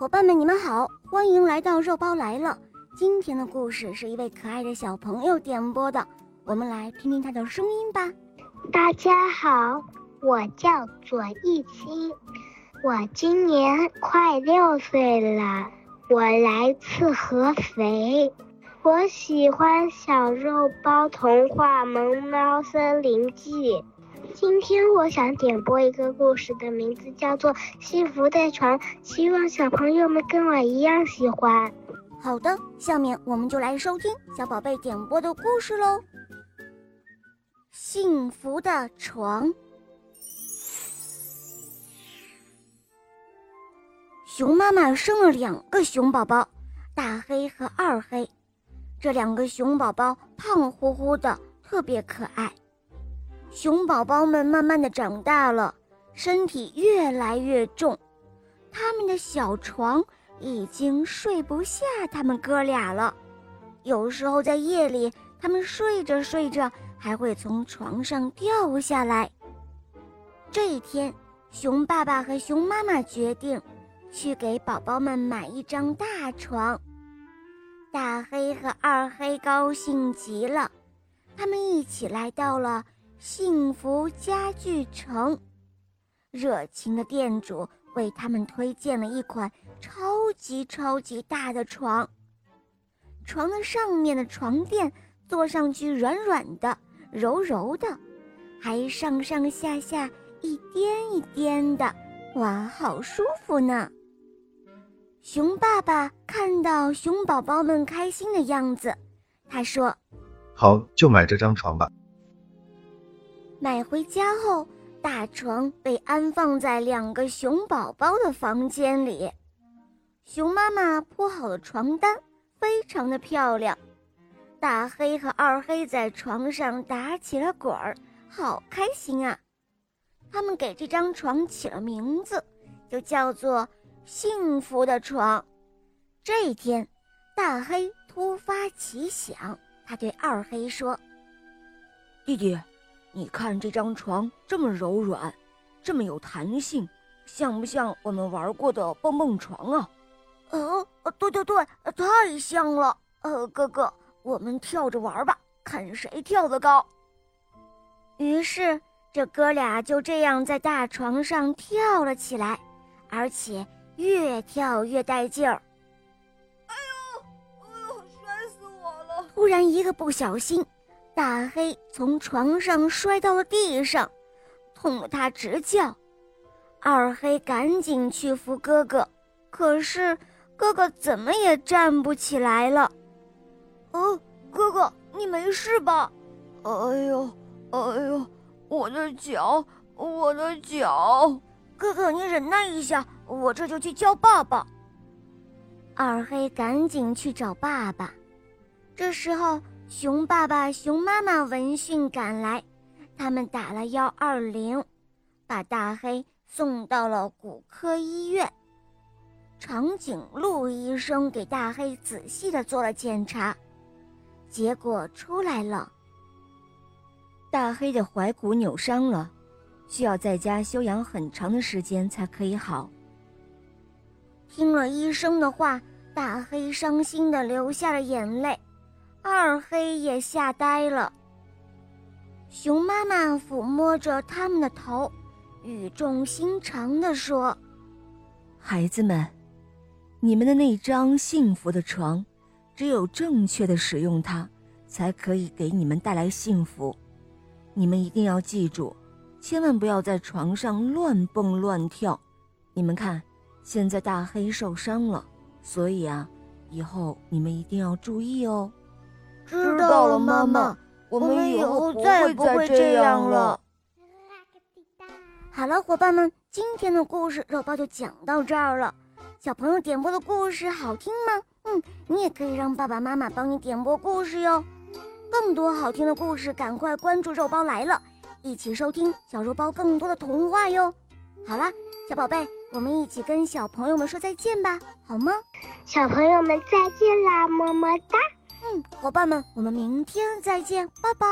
伙伴们，你们好，欢迎来到肉包来了。今天的故事是一位可爱的小朋友点播的，我们来听听他的声音吧。大家好，我叫左一清，我今年快六岁了，我来自合肥，我喜欢小肉包童话《萌猫森林记》。今天我想点播一个故事，的名字叫做《幸福的床》，希望小朋友们跟我一样喜欢。好的，下面我们就来收听小宝贝点播的故事喽。《幸福的床》。熊妈妈生了两个熊宝宝，大黑和二黑。这两个熊宝宝胖乎乎的，特别可爱。熊宝宝们慢慢的长大了，身体越来越重，他们的小床已经睡不下他们哥俩了。有时候在夜里，他们睡着睡着还会从床上掉下来。这一天，熊爸爸和熊妈妈决定去给宝宝们买一张大床。大黑和二黑高兴极了，他们一起来到了。幸福家具城，热情的店主为他们推荐了一款超级超级大的床。床的上面的床垫坐上去软软的、柔柔的，还上上下下一颠一颠的，哇，好舒服呢！熊爸爸看到熊宝宝们开心的样子，他说：“好，就买这张床吧。”买回家后，大床被安放在两个熊宝宝的房间里。熊妈妈铺好了床单，非常的漂亮。大黑和二黑在床上打起了滚儿，好开心啊！他们给这张床起了名字，就叫做“幸福的床”。这一天，大黑突发奇想，他对二黑说：“弟弟。”你看这张床这么柔软，这么有弹性，像不像我们玩过的蹦蹦床啊？哦，对对对，太像了。呃，哥哥，我们跳着玩吧，看谁跳得高。于是，这哥俩就这样在大床上跳了起来，而且越跳越带劲儿。哎呦，哎呦，摔死我了！突然一个不小心。大黑从床上摔到了地上，痛得他直叫。二黑赶紧去扶哥哥，可是哥哥怎么也站不起来了。哦，哥哥，你没事吧？哎呦，哎呦，我的脚，我的脚！哥哥，你忍耐一下，我这就去叫爸爸。二黑赶紧去找爸爸。这时候。熊爸爸、熊妈妈闻讯赶来，他们打了幺二零，把大黑送到了骨科医院。长颈鹿医生给大黑仔细的做了检查，结果出来了。大黑的踝骨扭伤了，需要在家休养很长的时间才可以好。听了医生的话，大黑伤心的流下了眼泪。二黑也吓呆了。熊妈妈抚摸着他们的头，语重心长地说：“孩子们，你们的那张幸福的床，只有正确的使用它，才可以给你们带来幸福。你们一定要记住，千万不要在床上乱蹦乱跳。你们看，现在大黑受伤了，所以啊，以后你们一定要注意哦。”知道了，妈妈，我们以后再也不会这样了。好了，伙伴们，今天的故事肉包就讲到这儿了。小朋友点播的故事好听吗？嗯，你也可以让爸爸妈妈帮你点播故事哟。更多好听的故事，赶快关注肉包来了，一起收听小肉包更多的童话哟。好啦，小宝贝，我们一起跟小朋友们说再见吧，好吗？小朋友们再见啦，么么哒。伙伴们，我们明天再见，拜拜。